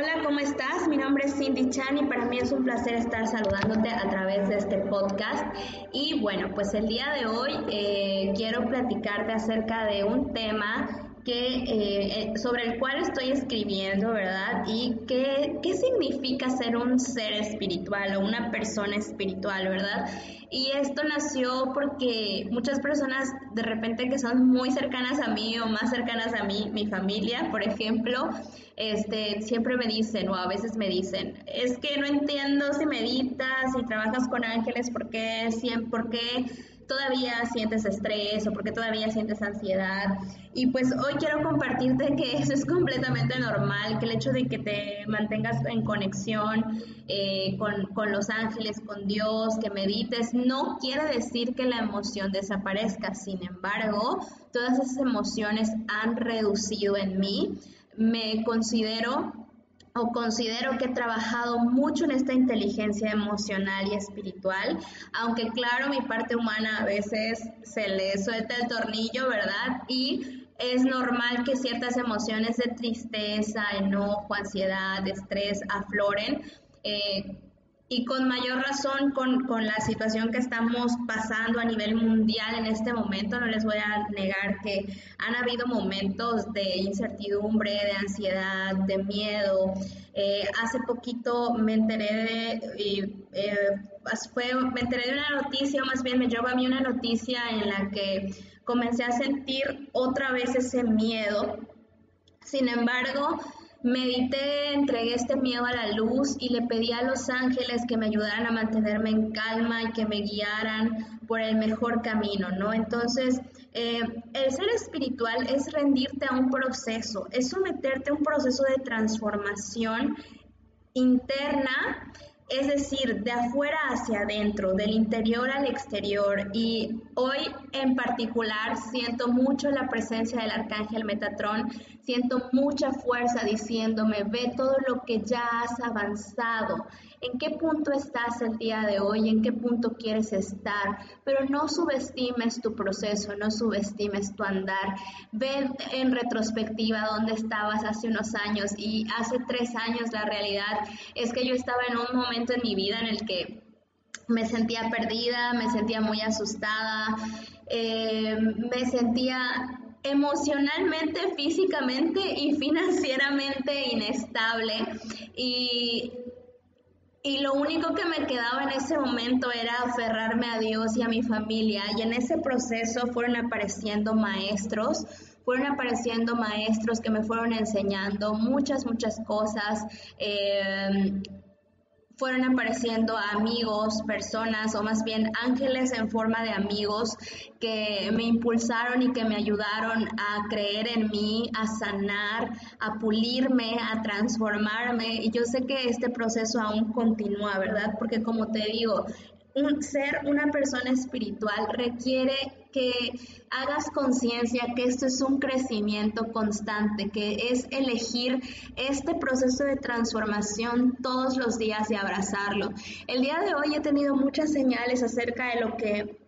Hola, ¿cómo estás? Mi nombre es Cindy Chan y para mí es un placer estar saludándote a través de este podcast. Y bueno, pues el día de hoy eh, quiero platicarte acerca de un tema eh, eh, sobre el cual estoy escribiendo, ¿verdad? Y qué, qué significa ser un ser espiritual o una persona espiritual, ¿verdad? Y esto nació porque muchas personas de repente que son muy cercanas a mí o más cercanas a mí, mi familia, por ejemplo, este, siempre me dicen o a veces me dicen, es que no entiendo si meditas, si trabajas con ángeles, ¿por qué? ¿Por qué? Todavía sientes estrés o porque todavía sientes ansiedad. Y pues hoy quiero compartirte que eso es completamente normal, que el hecho de que te mantengas en conexión eh, con, con los ángeles, con Dios, que medites, no quiere decir que la emoción desaparezca. Sin embargo, todas esas emociones han reducido en mí. Me considero o considero que he trabajado mucho en esta inteligencia emocional y espiritual, aunque claro, mi parte humana a veces se le suelta el tornillo, ¿verdad? Y es normal que ciertas emociones de tristeza, enojo, ansiedad, estrés afloren. Eh, y con mayor razón con, con, la situación que estamos pasando a nivel mundial en este momento, no les voy a negar que han habido momentos de incertidumbre, de ansiedad, de miedo. Eh, hace poquito me enteré de, eh, fue, me enteré de una noticia, más bien me llegó a mí una noticia en la que comencé a sentir otra vez ese miedo. Sin embargo, Medité, entregué este miedo a la luz y le pedí a los ángeles que me ayudaran a mantenerme en calma y que me guiaran por el mejor camino, ¿no? Entonces, eh, el ser espiritual es rendirte a un proceso, es someterte a un proceso de transformación interna es decir, de afuera hacia adentro, del interior al exterior. Y hoy en particular siento mucho la presencia del arcángel Metatrón, siento mucha fuerza diciéndome, ve todo lo que ya has avanzado, en qué punto estás el día de hoy, en qué punto quieres estar, pero no subestimes tu proceso, no subestimes tu andar. Ve en retrospectiva dónde estabas hace unos años y hace tres años la realidad es que yo estaba en un momento en mi vida en el que me sentía perdida, me sentía muy asustada, eh, me sentía emocionalmente, físicamente y financieramente inestable. Y y lo único que me quedaba en ese momento era aferrarme a Dios y a mi familia. Y en ese proceso fueron apareciendo maestros, fueron apareciendo maestros que me fueron enseñando muchas, muchas cosas. Eh, fueron apareciendo amigos, personas o más bien ángeles en forma de amigos que me impulsaron y que me ayudaron a creer en mí, a sanar, a pulirme, a transformarme. Y yo sé que este proceso aún continúa, ¿verdad? Porque como te digo, un, ser una persona espiritual requiere que hagas conciencia que esto es un crecimiento constante, que es elegir este proceso de transformación todos los días y abrazarlo. El día de hoy he tenido muchas señales acerca de lo que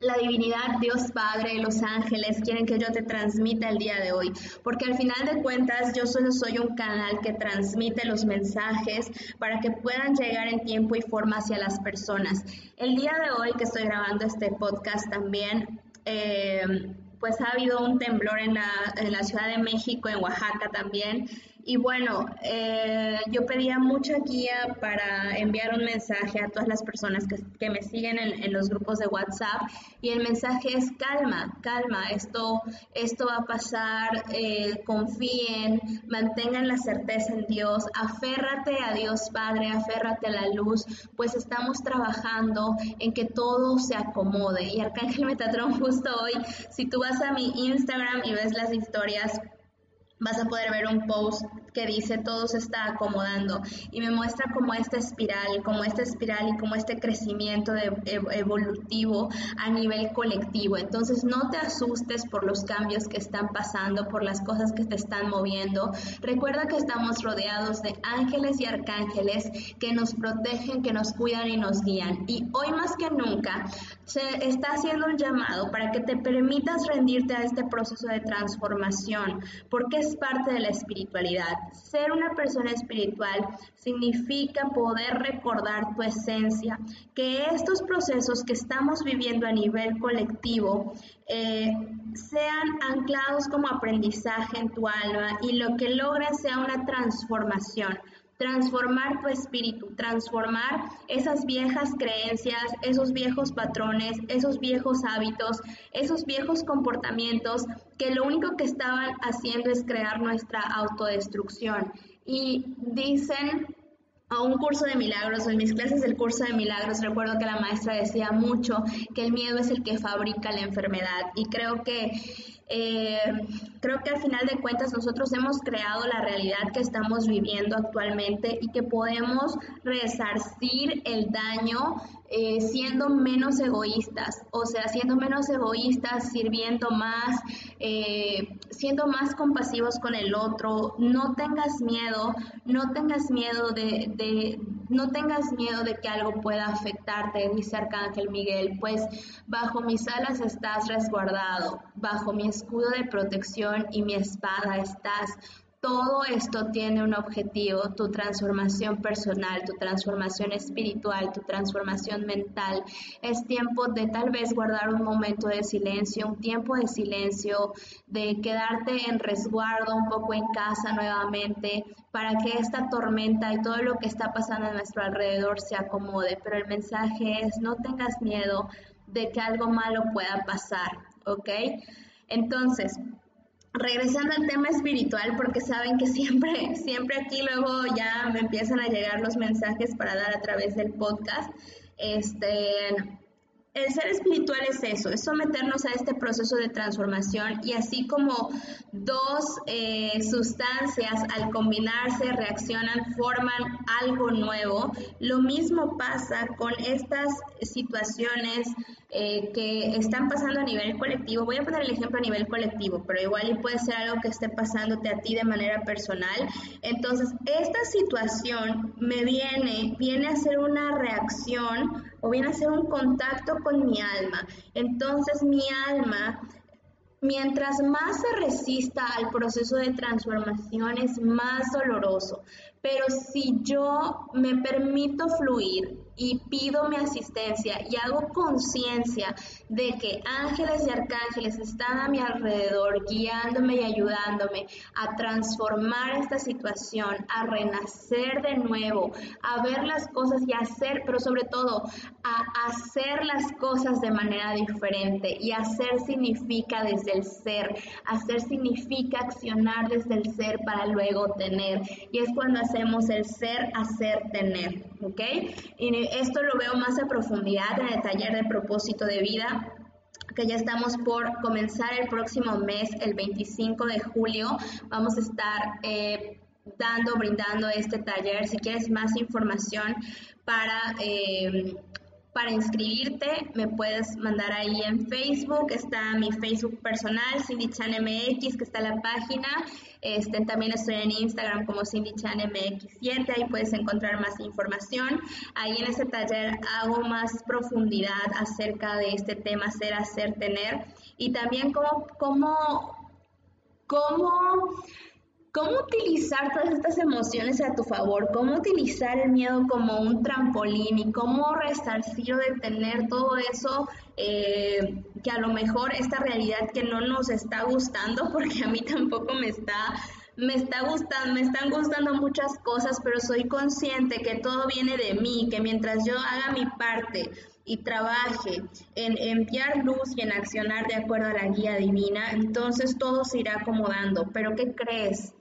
la divinidad, Dios Padre, los ángeles quieren que yo te transmita el día de hoy, porque al final de cuentas yo solo soy un canal que transmite los mensajes para que puedan llegar en tiempo y forma hacia las personas. El día de hoy que estoy grabando este podcast también, eh, pues ha habido un temblor en la, en la Ciudad de México, en Oaxaca también, y bueno, eh, yo pedía mucha guía para enviar un mensaje a todas las personas que, me siguen en, los grupos de WhatsApp y el mensaje es calma, calma, esto, esto va a pasar, eh, confíen, mantengan la certeza en Dios, aférrate a Dios Padre, aférrate a la luz, pues estamos trabajando en que todo se acomode. Y Arcángel Metatrón justo hoy, si tú vas a mi Instagram y ves las historias, vas a poder ver un post que dice todo se está acomodando y me muestra como esta espiral, como esta espiral y como este crecimiento de, evolutivo a nivel colectivo. Entonces no te asustes por los cambios que están pasando, por las cosas que te están moviendo. Recuerda que estamos rodeados de ángeles y arcángeles que nos protegen, que nos cuidan y nos guían. Y hoy más que nunca se está haciendo un llamado para que te permitas rendirte a este proceso de transformación, porque es parte de la espiritualidad. Ser una persona espiritual significa poder recordar tu esencia, que estos procesos que estamos viviendo a nivel colectivo eh, sean anclados como aprendizaje en tu alma y lo que logren sea una transformación transformar tu espíritu, transformar esas viejas creencias, esos viejos patrones, esos viejos hábitos, esos viejos comportamientos que lo único que estaban haciendo es crear nuestra autodestrucción. Y dicen a un curso de milagros, en mis clases del curso de milagros, recuerdo que la maestra decía mucho que el miedo es el que fabrica la enfermedad y creo que eh, creo que al final de cuentas nosotros hemos creado la realidad que estamos viviendo actualmente y que podemos resarcir el daño eh, siendo menos egoístas, o sea, siendo menos egoístas, sirviendo más, eh, siendo más compasivos con el otro. No tengas miedo, no tengas miedo de, de, no tengas miedo de que algo pueda afectarte, dice Arcángel Miguel, pues bajo mis alas estás resguardado, bajo mi escudo de protección y mi espada estás. Todo esto tiene un objetivo, tu transformación personal, tu transformación espiritual, tu transformación mental. Es tiempo de tal vez guardar un momento de silencio, un tiempo de silencio, de quedarte en resguardo un poco en casa nuevamente para que esta tormenta y todo lo que está pasando a nuestro alrededor se acomode. Pero el mensaje es no tengas miedo de que algo malo pueda pasar, ¿ok? Entonces, regresando al tema espiritual, porque saben que siempre, siempre aquí luego ya me empiezan a llegar los mensajes para dar a través del podcast. Este, el ser espiritual es eso, es someternos a este proceso de transformación y así como dos eh, sustancias al combinarse reaccionan, forman algo nuevo, lo mismo pasa con estas situaciones eh, que están pasando a nivel colectivo. Voy a poner el ejemplo a nivel colectivo, pero igual y puede ser algo que esté pasándote a ti de manera personal. Entonces, esta situación me viene, viene a ser una reacción o viene a ser un contacto con mi alma. Entonces, mi alma Mientras más se resista al proceso de transformación es más doloroso, pero si yo me permito fluir y pido mi asistencia y hago conciencia de que ángeles y arcángeles están a mi alrededor guiándome y ayudándome a transformar esta situación, a renacer de nuevo, a ver las cosas y hacer, pero sobre todo a hacer las cosas de manera diferente. Y hacer significa desde el ser, hacer significa accionar desde el ser para luego tener. Y es cuando hacemos el ser, hacer, tener. ¿Ok? Y esto lo veo más a profundidad en el taller de propósito de vida que ya estamos por comenzar el próximo mes, el 25 de julio. Vamos a estar eh, dando, brindando este taller. Si quieres más información para eh, para inscribirte me puedes mandar ahí en Facebook, está mi Facebook personal, Cindy Chan MX, que está la página. Este, también estoy en Instagram como Cindy Chan MX7, ahí puedes encontrar más información. Ahí en ese taller hago más profundidad acerca de este tema ser, hacer, tener y también cómo, cómo, cómo ¿Cómo utilizar todas estas emociones a tu favor? ¿Cómo utilizar el miedo como un trampolín y cómo resarcir o detener todo eso eh, que a lo mejor esta realidad que no nos está gustando, porque a mí tampoco me está, me está gustando, me están gustando muchas cosas, pero soy consciente que todo viene de mí, que mientras yo haga mi parte y trabaje en enviar luz y en accionar de acuerdo a la guía divina, entonces todo se irá acomodando. Pero ¿qué crees?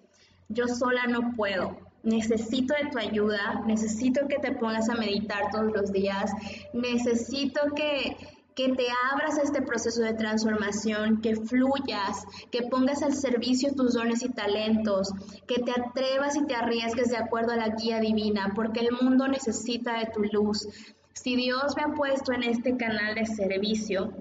yo sola no puedo. Necesito de tu ayuda, necesito que te pongas a meditar todos los días, necesito que, que te abras a este proceso de transformación, que fluyas, que pongas al servicio tus dones y talentos, que te atrevas y te arriesgues de acuerdo a la guía divina, porque el mundo necesita de tu luz. Si Dios me ha puesto en este canal de servicio,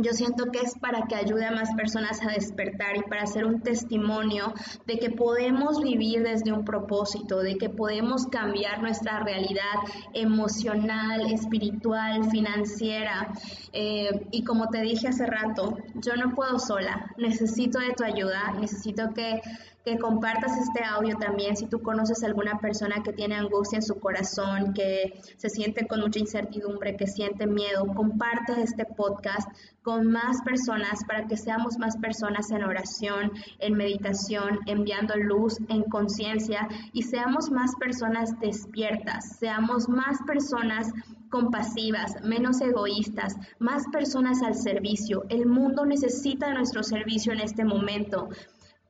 yo siento que es para que ayude a más personas a despertar y para hacer un testimonio de que podemos vivir desde un propósito, de que podemos cambiar nuestra realidad emocional, espiritual, financiera. Eh, y como te dije hace rato, yo no puedo sola, necesito de tu ayuda, necesito que que compartas este audio también si tú conoces a alguna persona que tiene angustia en su corazón, que se siente con mucha incertidumbre, que siente miedo. Comparte este podcast con más personas para que seamos más personas en oración, en meditación, enviando luz, en conciencia y seamos más personas despiertas, seamos más personas compasivas, menos egoístas, más personas al servicio. El mundo necesita nuestro servicio en este momento.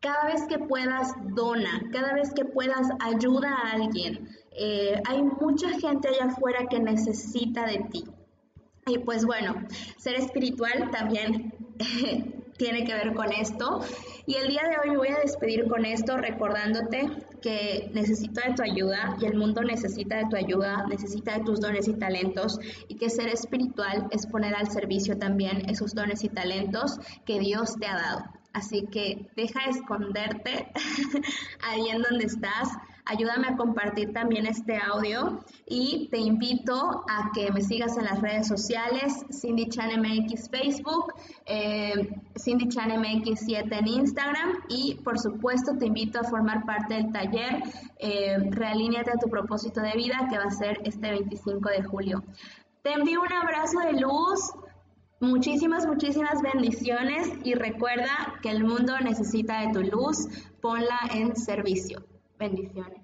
Cada vez que puedas, dona, cada vez que puedas, ayuda a alguien. Eh, hay mucha gente allá afuera que necesita de ti. Y pues bueno, ser espiritual también tiene que ver con esto. Y el día de hoy me voy a despedir con esto recordándote que necesito de tu ayuda y el mundo necesita de tu ayuda, necesita de tus dones y talentos y que ser espiritual es poner al servicio también esos dones y talentos que Dios te ha dado. Así que deja de esconderte ahí en donde estás. Ayúdame a compartir también este audio y te invito a que me sigas en las redes sociales, Cindy Chan MX Facebook, eh, Cindy Chan MX 7 en Instagram y por supuesto te invito a formar parte del taller eh, Realíneate a tu propósito de vida que va a ser este 25 de julio. Te envío un abrazo de luz, Muchísimas, muchísimas bendiciones y recuerda que el mundo necesita de tu luz, ponla en servicio. Bendiciones.